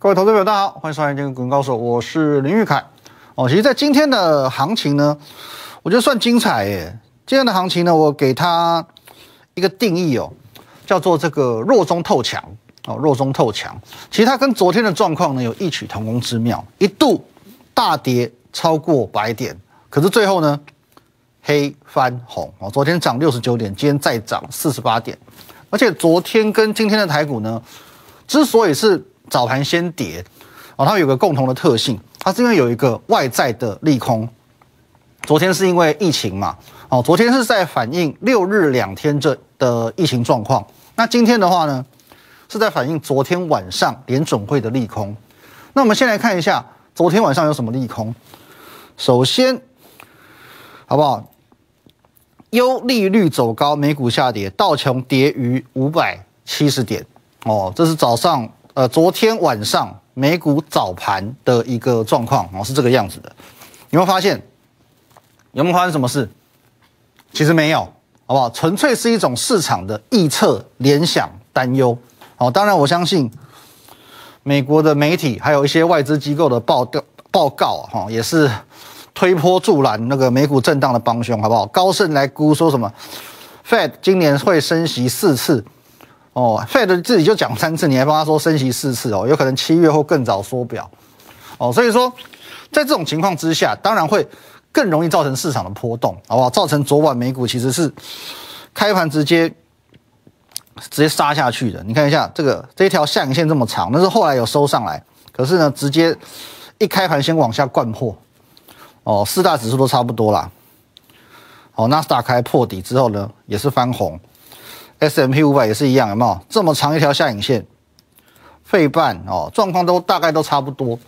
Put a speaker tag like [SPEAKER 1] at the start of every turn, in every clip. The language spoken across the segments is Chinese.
[SPEAKER 1] 各位投资者，大家好，欢迎收看《今天股民高手》，我是林玉凯。哦，其实，在今天的行情呢，我觉得算精彩耶。今天的行情呢，我给它一个定义哦，叫做这个弱中透强哦，弱中透强。其实它跟昨天的状况呢有异曲同工之妙，一度大跌超过百点，可是最后呢黑翻红哦。昨天涨六十九点，今天再涨四十八点，而且昨天跟今天的台股呢，之所以是早盘先跌，哦，它有个共同的特性，它是因为有一个外在的利空。昨天是因为疫情嘛，哦，昨天是在反映六日两天这的疫情状况。那今天的话呢，是在反映昨天晚上联准会的利空。那我们先来看一下昨天晚上有什么利空。首先，好不好？优利率走高，美股下跌，道琼跌逾五百七十点。哦，这是早上。呃，昨天晚上美股早盘的一个状况哦，是这个样子的。有没有发现？有没有发生什么事？其实没有，好不好？纯粹是一种市场的臆测、联想、担忧。哦，当然我相信美国的媒体还有一些外资机构的报调报告哈，也是推波助澜那个美股震荡的帮凶，好不好？高盛来估说什么？Fed 今年会升息四次。哦，Fed 自己就讲三次，你还帮他说升息四次哦，有可能七月或更早缩表哦，所以说在这种情况之下，当然会更容易造成市场的波动，好不好？造成昨晚美股其实是开盘直接直接杀下去的。你看一下这个这一条下影线这么长，那是后来有收上来，可是呢，直接一开盘先往下灌破哦，四大指数都差不多啦。哦，纳斯达克破底之后呢，也是翻红。S M P 五百也是一样，有没有这么长一条下影线？费半哦，状况都大概都差不多。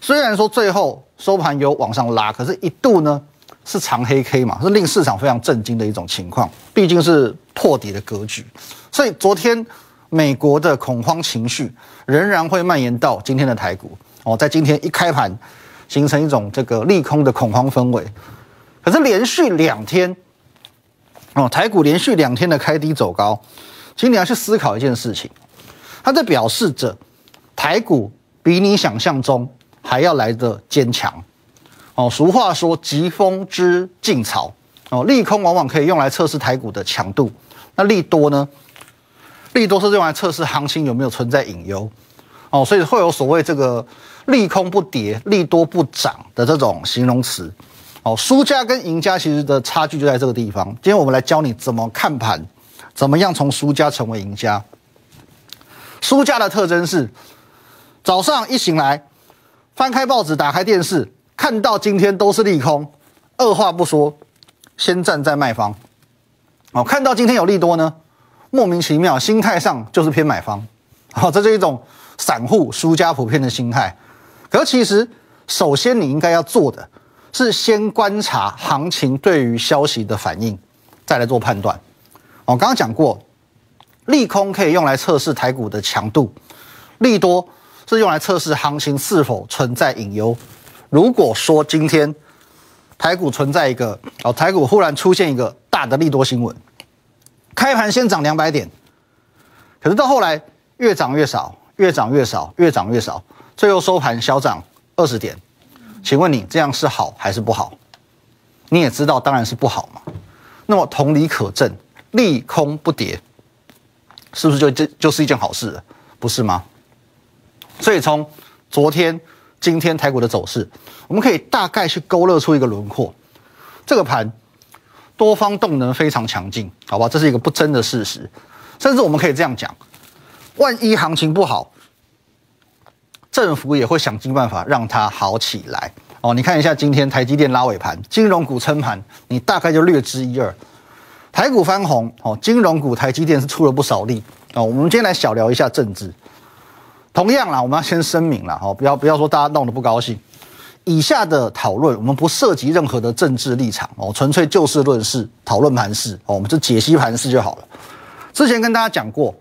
[SPEAKER 1] 虽然说最后收盘有往上拉，可是一度呢是长黑 K 嘛，是令市场非常震惊的一种情况。毕竟是破底的格局，所以昨天美国的恐慌情绪仍然会蔓延到今天的台股哦，在今天一开盘形成一种这个利空的恐慌氛围。可是连续两天。哦，台股连续两天的开低走高，其实你要去思考一件事情，它在表示着台股比你想象中还要来的坚强。哦，俗话说疾风知劲草，哦，利空往往可以用来测试台股的强度，那利多呢？利多是用来测试行情有没有存在隐忧。哦，所以会有所谓这个利空不跌，利多不涨的这种形容词。哦，输家跟赢家其实的差距就在这个地方。今天我们来教你怎么看盘，怎么样从输家成为赢家。输家的特征是，早上一醒来，翻开报纸，打开电视，看到今天都是利空，二话不说，先站在卖方。哦，看到今天有利多呢，莫名其妙，心态上就是偏买方。好，这是一种散户输家普遍的心态。可其实，首先你应该要做的。是先观察行情对于消息的反应，再来做判断。我刚刚讲过，利空可以用来测试台股的强度，利多是用来测试行情是否存在隐忧。如果说今天台股存在一个哦，台股忽然出现一个大的利多新闻，开盘先涨两百点，可是到后来越涨越少，越涨越少，越涨越少，最后收盘小涨二十点。请问你这样是好还是不好？你也知道，当然是不好嘛。那么同理可证，利空不跌，是不是就这就是一件好事了？不是吗？所以从昨天、今天台股的走势，我们可以大概去勾勒出一个轮廓。这个盘多方动能非常强劲，好吧？这是一个不争的事实。甚至我们可以这样讲：万一行情不好。政府也会想尽办法让它好起来哦。你看一下今天台积电拉尾盘，金融股撑盘，你大概就略知一二。台股翻红哦，金融股台积电是出了不少力哦。我们今天来小聊一下政治。同样啦，我们要先声明了哦，不要不要说大家弄得不高兴。以下的讨论我们不涉及任何的政治立场哦，纯粹就事论事，讨论盘势哦，我们就解析盘势就好了。之前跟大家讲过，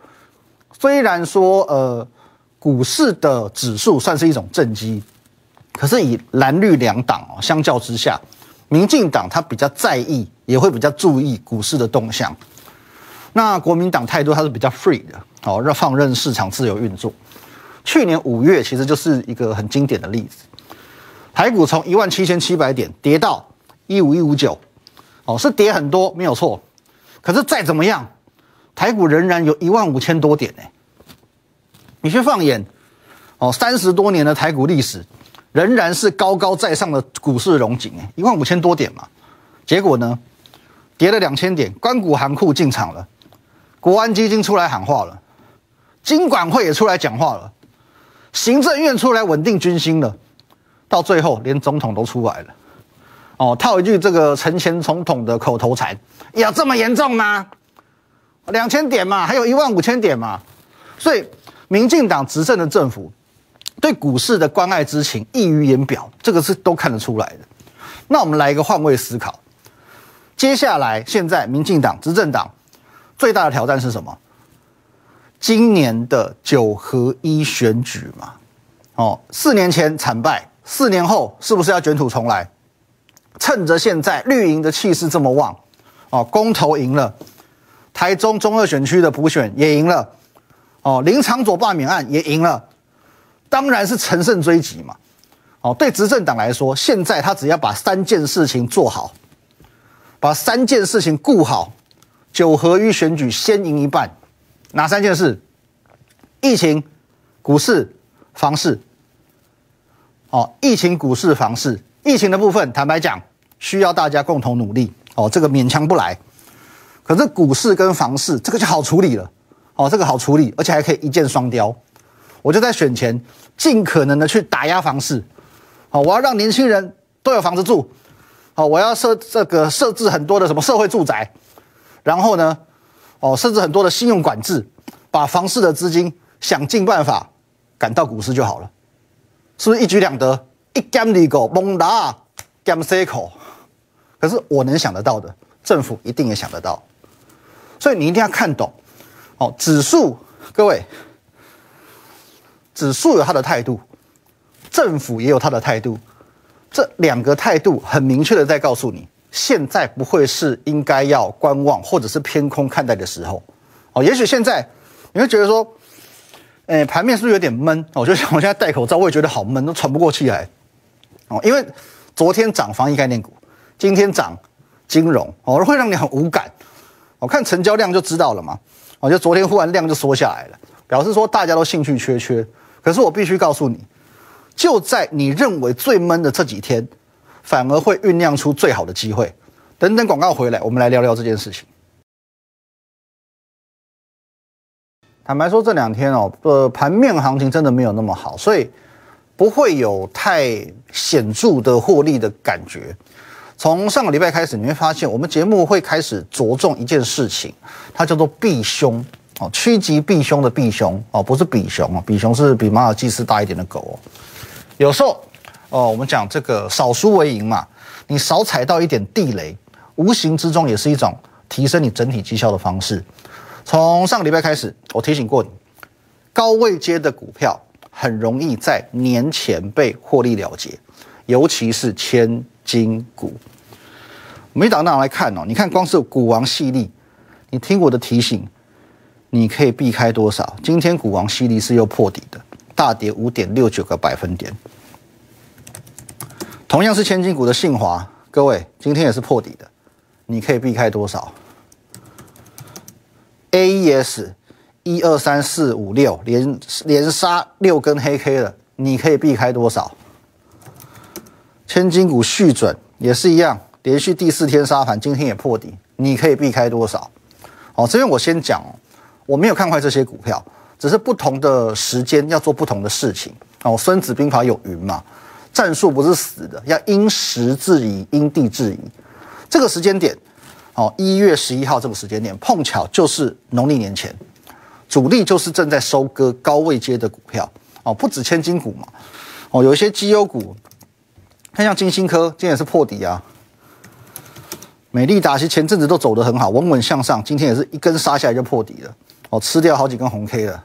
[SPEAKER 1] 虽然说呃。股市的指数算是一种正绩，可是以蓝绿两党哦相较之下，民进党他比较在意，也会比较注意股市的动向。那国民党态度它是比较 free 的，哦，让放任市场自由运作。去年五月其实就是一个很经典的例子，台股从一万七千七百点跌到一五一五九，哦，是跌很多没有错，可是再怎么样，台股仍然有一万五千多点呢。你去放眼，哦，三十多年的台股历史，仍然是高高在上的股市荣景哎，一万五千多点嘛，结果呢，跌了两千点，关谷行库进场了，国安基金出来喊话了，金管会也出来讲话了。行政院出来稳定军心了，到最后连总统都出来了。哦，套一句这个陈前总统的口头禅：有这么严重吗？两千点嘛，还有一万五千点嘛。所以，民进党执政的政府对股市的关爱之情溢于言表，这个是都看得出来的。那我们来一个换位思考，接下来现在民进党执政党最大的挑战是什么？今年的九合一选举嘛，哦，四年前惨败，四年后是不是要卷土重来？趁着现在绿营的气势这么旺，哦，公投赢了，台中中二选区的补选也赢了，哦，林长佐罢免案也赢了，当然是乘胜追击嘛，哦，对执政党来说，现在他只要把三件事情做好，把三件事情顾好，九合一选举先赢一半。哪三件事？疫情、股市、房市。哦，疫情、股市、房市。疫情的部分，坦白讲，需要大家共同努力。哦，这个勉强不来。可是股市跟房市，这个就好处理了。哦，这个好处理，而且还可以一箭双雕。我就在选前尽可能的去打压房市。好，我要让年轻人都有房子住。好，我要设这个设置很多的什么社会住宅。然后呢？哦，甚至很多的信用管制，把房市的资金想尽办法赶到股市就好了，是不是一举两得？一 gam 里狗蒙达 gam c 口，可是我能想得到的，政府一定也想得到，所以你一定要看懂。哦，指数，各位，指数有它的态度，政府也有它的态度，这两个态度很明确的在告诉你。现在不会是应该要观望或者是偏空看待的时候，哦，也许现在你会觉得说，诶，盘面是不是有点闷？我就想我现在戴口罩，我也觉得好闷，都喘不过气来。哦，因为昨天涨防疫概念股，今天涨金融，哦，会让你很无感。我看成交量就知道了嘛。我觉得昨天忽然量就缩下来了，表示说大家都兴趣缺缺。可是我必须告诉你，就在你认为最闷的这几天。反而会酝酿出最好的机会。等等，广告回来，我们来聊聊这件事情。坦白说，这两天哦，呃，盘面行情真的没有那么好，所以不会有太显著的获利的感觉。从上个礼拜开始，你会发现我们节目会开始着重一件事情，它叫做避凶哦，趋吉避凶的避凶哦，不是比熊哦，比熊是比马尔济斯大一点的狗哦，有时候。哦，我们讲这个少输为赢嘛，你少踩到一点地雷，无形之中也是一种提升你整体绩效的方式。从上个礼拜开始，我提醒过你，高位接的股票很容易在年前被获利了结，尤其是千金股。我们一档档来看哦，你看光是股王系利，你听我的提醒，你可以避开多少？今天股王系利是又破底的，大跌五点六九个百分点。同样是千金股的信华，各位今天也是破底的，你可以避开多少？A E S 一二三四五六连连杀六根黑 K 了，你可以避开多少？千金股续准也是一样，连续第四天杀盘，今天也破底，你可以避开多少？哦，这边我先讲，我没有看坏这些股票，只是不同的时间要做不同的事情。哦，孙子兵法有云嘛。战术不是死的，要因时制宜，因地制宜。这个时间点，哦，一月十一号这个时间点，碰巧就是农历年前，主力就是正在收割高位接的股票，哦，不止千金股嘛，哦，有一些绩优股，看像金星科，今天也是破底啊。美丽达其实前阵子都走得很好，稳稳向上，今天也是一根杀下来就破底了，哦，吃掉好几根红 K 了。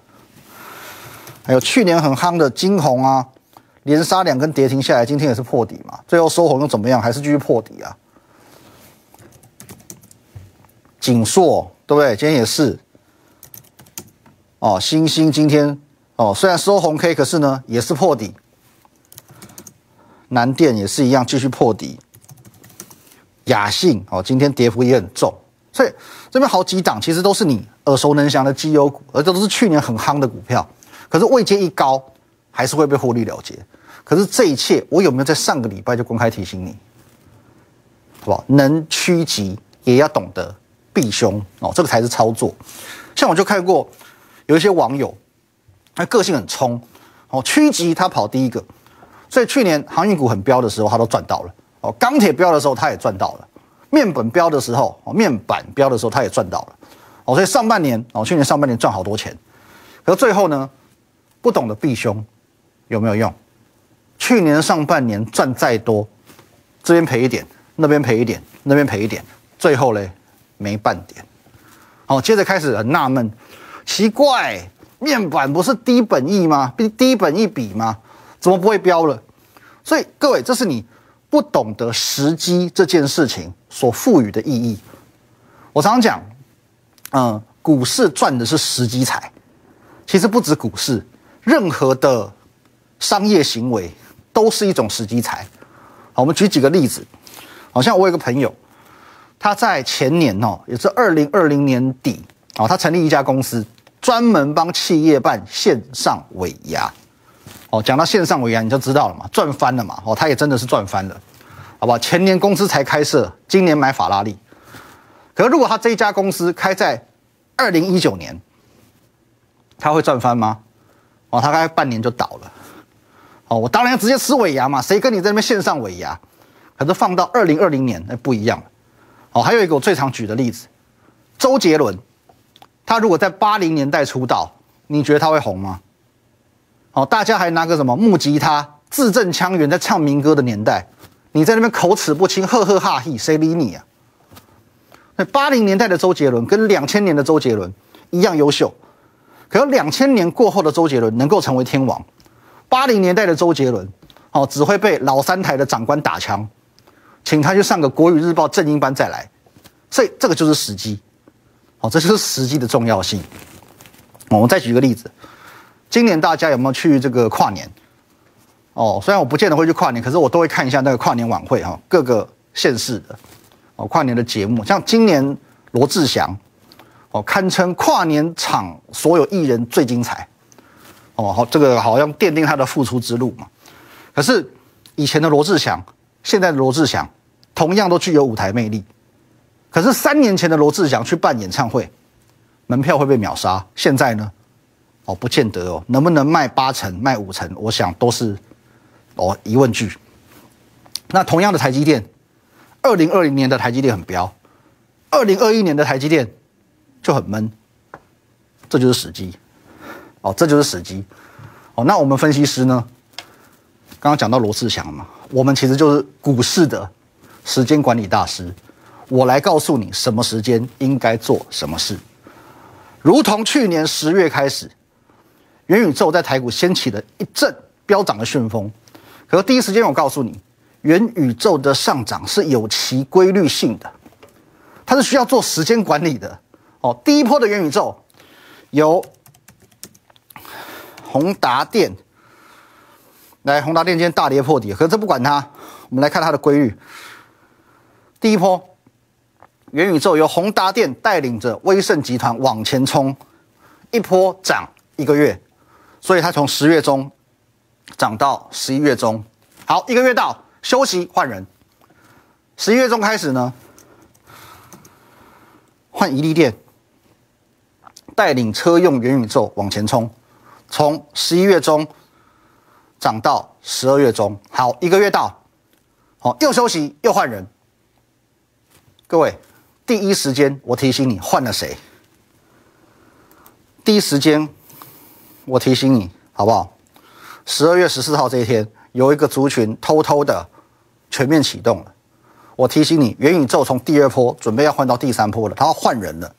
[SPEAKER 1] 还有去年很夯的金红啊。连杀两根跌停下来，今天也是破底嘛？最后收红又怎么样？还是继续破底啊？锦硕对不对？今天也是。哦，星星今天哦，虽然收红 K，可是呢也是破底。南电也是一样，继续破底。雅信哦，今天跌幅也很重，所以这边好几档其实都是你耳熟能详的绩优股，而这都是去年很夯的股票。可是位阶一高，还是会被获利了结。可是这一切，我有没有在上个礼拜就公开提醒你？好不好？能趋吉也要懂得避凶哦，这个才是操作。像我就看过有一些网友，他个性很冲哦，趋吉他跑第一个，所以去年航运股很飙的时候，他都赚到了。哦，钢铁标的时候他也赚到了，面板标的时候，哦，面板标的时候他也赚到了，哦，所以上半年，哦，去年上半年赚好多钱，可是最后呢，不懂得避凶，有没有用？去年上半年赚再多，这边赔一点，那边赔一点，那边赔一点，最后嘞没半点，好，接着开始很纳闷，奇怪，面板不是低本益吗？低低本益比吗？怎么不会标了？所以各位，这是你。不懂得时机这件事情所赋予的意义，我常常讲，嗯，股市赚的是时机财，其实不止股市，任何的商业行为都是一种时机财。好，我们举几个例子，好像我有个朋友，他在前年哦，也是二零二零年底哦，他成立一家公司，专门帮企业办线上尾牙。哦，讲到线上尾牙，你就知道了嘛，赚翻了嘛。哦，他也真的是赚翻了，好不好？前年公司才开设，今年买法拉利。可是如果他这一家公司开在二零一九年，他会赚翻吗？哦，他开半年就倒了。哦，我当然要直接吃尾牙嘛，谁跟你在那边线上尾牙？可是放到二零二零年，那不一样了。哦，还有一个我最常举的例子，周杰伦，他如果在八零年代出道，你觉得他会红吗？哦，大家还拿个什么木吉他，字正腔圆在唱民歌的年代，你在那边口齿不清，呵呵哈嘿，谁理你啊？那八零年代的周杰伦跟两千年的周杰伦一样优秀，可两千年过后的周杰伦能够成为天王，八零年代的周杰伦哦，只会被老三台的长官打枪，请他去上个国语日报正音班再来，所以这个就是时机，哦，这就是时机的重要性。我们再举个例子。今年大家有没有去这个跨年？哦，虽然我不见得会去跨年，可是我都会看一下那个跨年晚会哈，各个县市的哦跨年的节目。像今年罗志祥哦，堪称跨年场所有艺人最精彩哦，好，这个好像奠定他的复出之路嘛。可是以前的罗志祥，现在的罗志祥同样都具有舞台魅力。可是三年前的罗志祥去办演唱会，门票会被秒杀。现在呢？哦，不见得哦，能不能卖八成、卖五成，我想都是哦疑问句。那同样的台积电，二零二零年的台积电很彪，二零二一年的台积电就很闷，这就是时机。哦，这就是时机。哦，那我们分析师呢？刚刚讲到罗志祥嘛，我们其实就是股市的时间管理大师。我来告诉你，什么时间应该做什么事，如同去年十月开始。元宇宙在台股掀起了一阵飙涨的旋风，可是第一时间我告诉你，元宇宙的上涨是有其规律性的，它是需要做时间管理的。哦，第一波的元宇宙由宏达电来，宏达电今天大跌破底，可是这不管它，我们来看它的规律。第一波元宇宙由宏达电带领着威盛集团往前冲，一波涨一个月。所以它从十月中涨到十一月中，好，一个月到休息换人。十一月中开始呢，换宜利电带领车用元宇宙往前冲，从十一月中涨到十二月中，好，一个月到，好，又休息又换人。各位，第一时间我提醒你换了谁？第一时间。我提醒你，好不好？十二月十四号这一天，有一个族群偷偷的全面启动了。我提醒你，元宇宙从第二波准备要换到第三波了，它要换人了。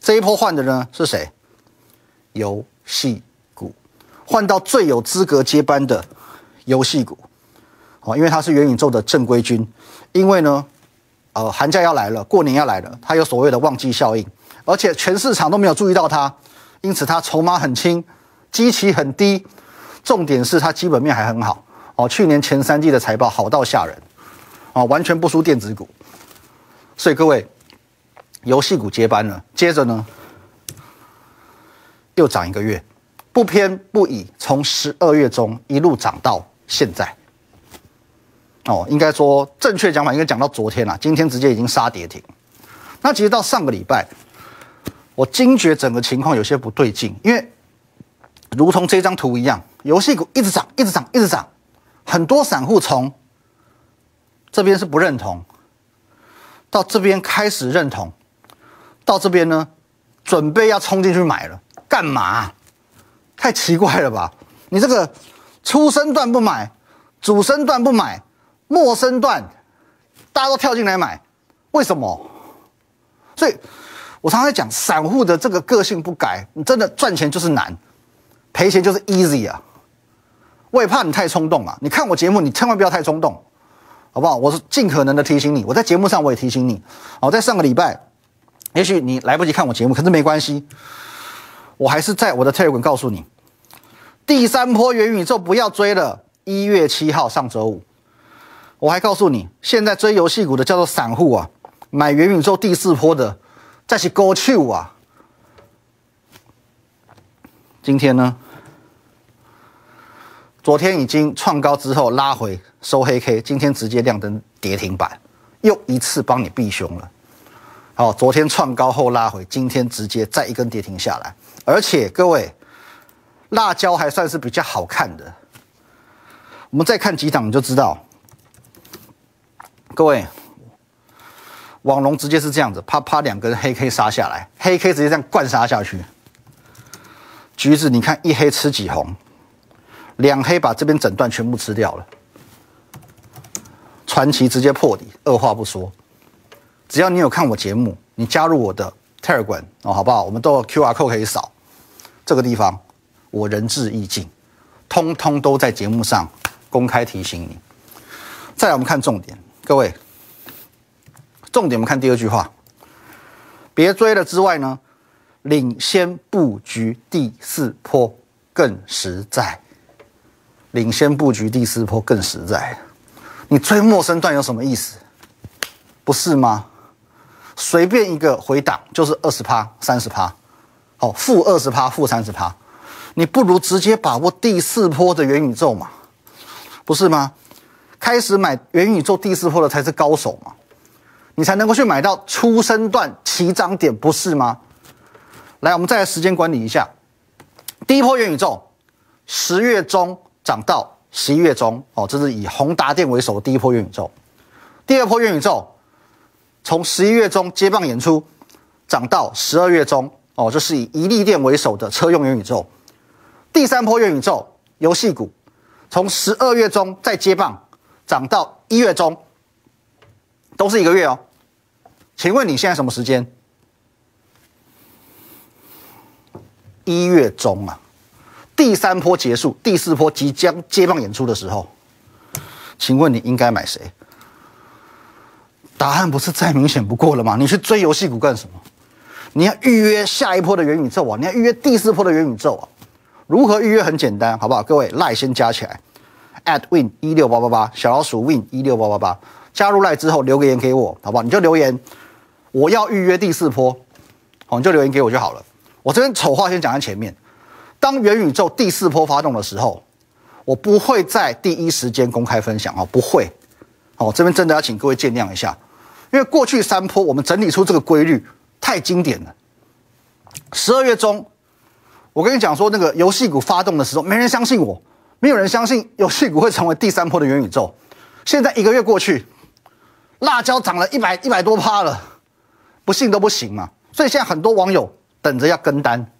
[SPEAKER 1] 这一波换的呢是谁？游戏股，换到最有资格接班的游戏股。哦，因为它是元宇宙的正规军。因为呢，呃，寒假要来了，过年要来了，它有所谓的旺季效应，而且全市场都没有注意到它。因此，它筹码很轻，基期很低，重点是它基本面还很好哦。去年前三季的财报好到吓人啊，完全不输电子股。所以各位，游戏股接班了，接着呢又涨一个月，不偏不倚，从十二月中一路涨到现在。哦，应该说正确讲法应该讲到昨天了，今天直接已经杀跌停。那其实到上个礼拜，我惊觉整个情况有些不对劲，因为如同这张图一样，游戏股一直涨，一直涨，一直涨，很多散户从这边是不认同，到这边开始认同，到这边呢，准备要冲进去买了，干嘛？太奇怪了吧？你这个初生段不买，主升段不买。陌生段，大家都跳进来买，为什么？所以，我常常在讲，散户的这个个性不改，你真的赚钱就是难，赔钱就是 easy 啊。我也怕你太冲动嘛。你看我节目，你千万不要太冲动，好不好？我是尽可能的提醒你。我在节目上我也提醒你。好，在上个礼拜，也许你来不及看我节目，可是没关系，我还是在我的 Telegram 告诉你，第三波元宇宙不要追了。一月七号，上周五。我还告诉你，现在追游戏股的叫做散户啊，买元宇宙第四波的，再去 go to 啊。今天呢，昨天已经创高之后拉回收黑 K，今天直接亮灯跌停板，又一次帮你避凶了。好，昨天创高后拉回，今天直接再一根跌停下来，而且各位，辣椒还算是比较好看的。我们再看几档你就知道。各位，网龙直接是这样子，啪啪两根黑 K 杀下来，黑 K 直接这样灌杀下去。橘子，你看一黑吃几红，两黑把这边整段全部吃掉了。传奇直接破底，二话不说，只要你有看我节目，你加入我的 Telegram 哦，好不好？我们都有 QR code 可以扫，这个地方我仁至义尽，通通都在节目上公开提醒你。再来，我们看重点。各位，重点我们看第二句话，别追了之外呢，领先布局第四波更实在。领先布局第四波更实在，你追陌生段有什么意思？不是吗？随便一个回档就是二十趴、三十趴，好，负二十趴、负三十趴，你不如直接把握第四波的元宇宙嘛，不是吗？开始买元宇宙第四波的才是高手嘛，你才能够去买到出生段起涨点，不是吗？来，我们再来时间管理一下，第一波元宇宙十月中涨到十一月中，哦，这是以宏达电为首的第一波元宇宙。第二波元宇宙从十一月中接棒演出，涨到十二月中，哦，这是以宜利电为首的车用元宇宙。第三波元宇宙游戏股从十二月中再接棒。涨到一月中，都是一个月哦。请问你现在什么时间？一月中啊，第三波结束，第四波即将接棒演出的时候，请问你应该买谁？答案不是再明显不过了吗？你去追游戏股干什么？你要预约下一波的元宇宙啊！你要预约第四波的元宇宙啊！如何预约？很简单，好不好？各位赖先加起来。at win 一六八八八小老鼠 win 一六八八八加入来之后留个言给我，好不好？你就留言，我要预约第四波，好，你就留言给我就好了。我这边丑话先讲在前面，当元宇宙第四波发动的时候，我不会在第一时间公开分享哦，不会。哦，这边真的要请各位见谅一下，因为过去三波我们整理出这个规律太经典了。十二月中，我跟你讲说那个游戏股发动的时候，没人相信我。没有人相信游戏股会成为第三波的元宇宙。现在一个月过去，辣椒涨了一百一百多趴了，不信都不行嘛。所以现在很多网友等着要跟单，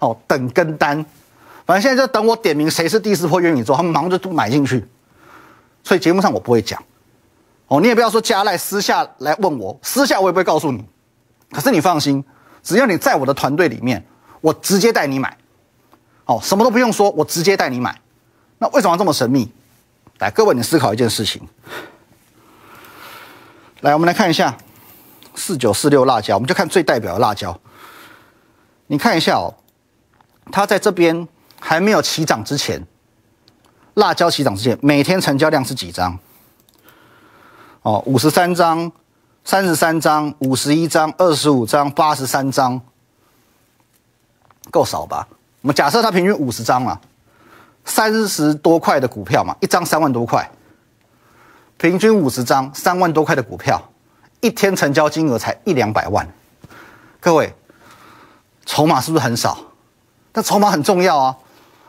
[SPEAKER 1] 哦，等跟单。反正现在就等我点名谁是第四波元宇宙，他们忙着都买进去。所以节目上我不会讲，哦，你也不要说加赖私下来问我，私下我也不会告诉你。可是你放心，只要你在我的团队里面，我直接带你买，哦，什么都不用说，我直接带你买。那为什么这么神秘？来，各位，你思考一件事情。来，我们来看一下四九四六辣椒，我们就看最代表的辣椒。你看一下哦，它在这边还没有起涨之前，辣椒起涨之前，每天成交量是几张？哦，五十三张、三十三张、五十一张、二十五张、八十三张，够少吧？我们假设它平均五十张嘛，三十多块的股票嘛，一张三万多块，平均五十张，三万多块的股票，一天成交金额才一两百万，各位，筹码是不是很少？但筹码很重要啊，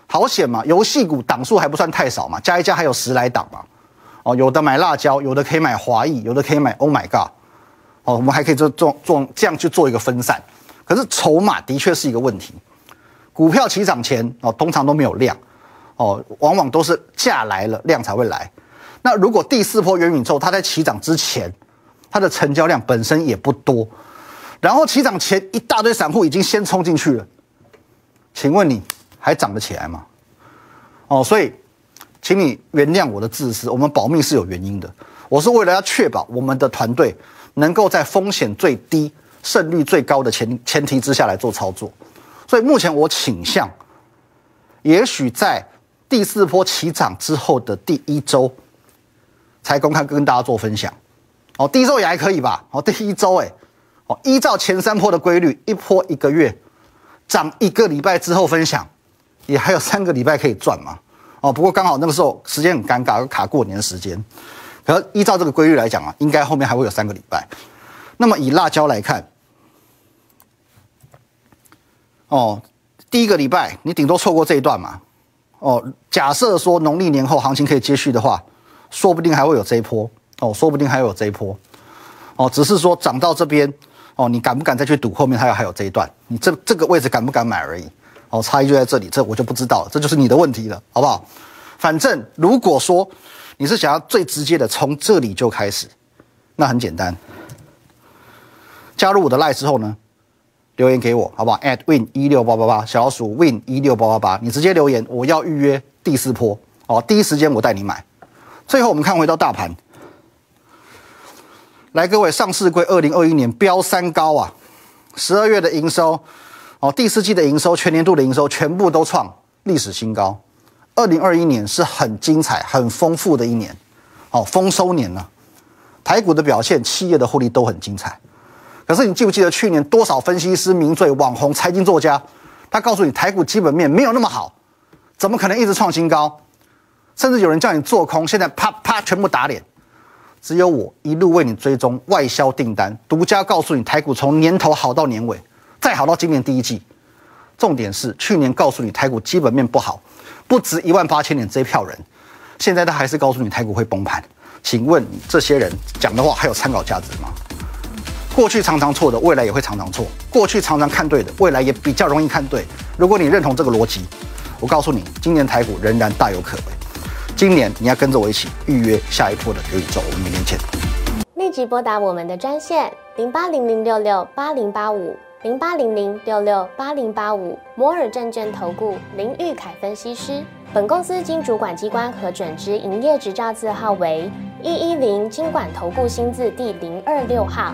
[SPEAKER 1] 好险嘛！游戏股档数还不算太少嘛，加一加还有十来档嘛。哦，有的买辣椒，有的可以买华谊，有的可以买 Oh my God。哦，我们还可以做做做这样去做一个分散。可是筹码的确是一个问题。股票起涨前哦，通常都没有量，哦，往往都是价来了量才会来。那如果第四波元宇宙它在起涨之前，它的成交量本身也不多，然后起涨前一大堆散户已经先冲进去了。请问你还涨得起来吗？哦，所以，请你原谅我的自私。我们保密是有原因的，我是为了要确保我们的团队能够在风险最低、胜率最高的前前提之下来做操作。所以目前我倾向，也许在第四波起涨之后的第一周才公开跟大家做分享。哦，第一周也还可以吧？哦，第一周哎，哦，依照前三波的规律，一波一个月。涨一个礼拜之后分享，也还有三个礼拜可以赚嘛？哦，不过刚好那个时候时间很尴尬，卡过年的时间。可依照这个规律来讲啊，应该后面还会有三个礼拜。那么以辣椒来看，哦，第一个礼拜你顶多错过这一段嘛？哦，假设说农历年后行情可以接续的话，说不定还会有这一波。哦，说不定还有这一波。哦，只是说涨到这边。哦，你敢不敢再去赌后面还有还有这一段？你这这个位置敢不敢买而已？哦，差异就在这里，这我就不知道了，这就是你的问题了，好不好？反正如果说你是想要最直接的从这里就开始，那很简单，加入我的 line 之后呢，留言给我，好不好？at win 一六八八八小老鼠 win 一六八八八，你直接留言，我要预约第四波，哦，第一时间我带你买。最后我们看回到大盘。来，各位，上市柜二零二一年飙三高啊！十二月的营收，哦，第四季的营收，全年度的营收全部都创历史新高。二零二一年是很精彩、很丰富的一年，哦，丰收年呢。台股的表现，企业的获利都很精彩。可是你记不记得去年多少分析师、名嘴、网红、财经作家，他告诉你台股基本面没有那么好，怎么可能一直创新高？甚至有人叫你做空，现在啪啪全部打脸。只有我一路为你追踪外销订单，独家告诉你台股从年头好到年尾，再好到今年第一季。重点是去年告诉你台股基本面不好，不值一万八千点这一票人，现在他还是告诉你台股会崩盘。请问你这些人讲的话还有参考价值吗？过去常常错的，未来也会常常错；过去常常看对的，未来也比较容易看对。如果你认同这个逻辑，我告诉你，今年台股仍然大有可为。今年你要跟着我一起预约下一波的元宇宙，我们明年见。
[SPEAKER 2] 立即拨打我们的专线零八零零六六八零八五零八零零六六八零八五摩尔证券投顾林玉凯分析师。本公司经主管机关核准之营业执照字号为一一零金管投顾新字第零二六号。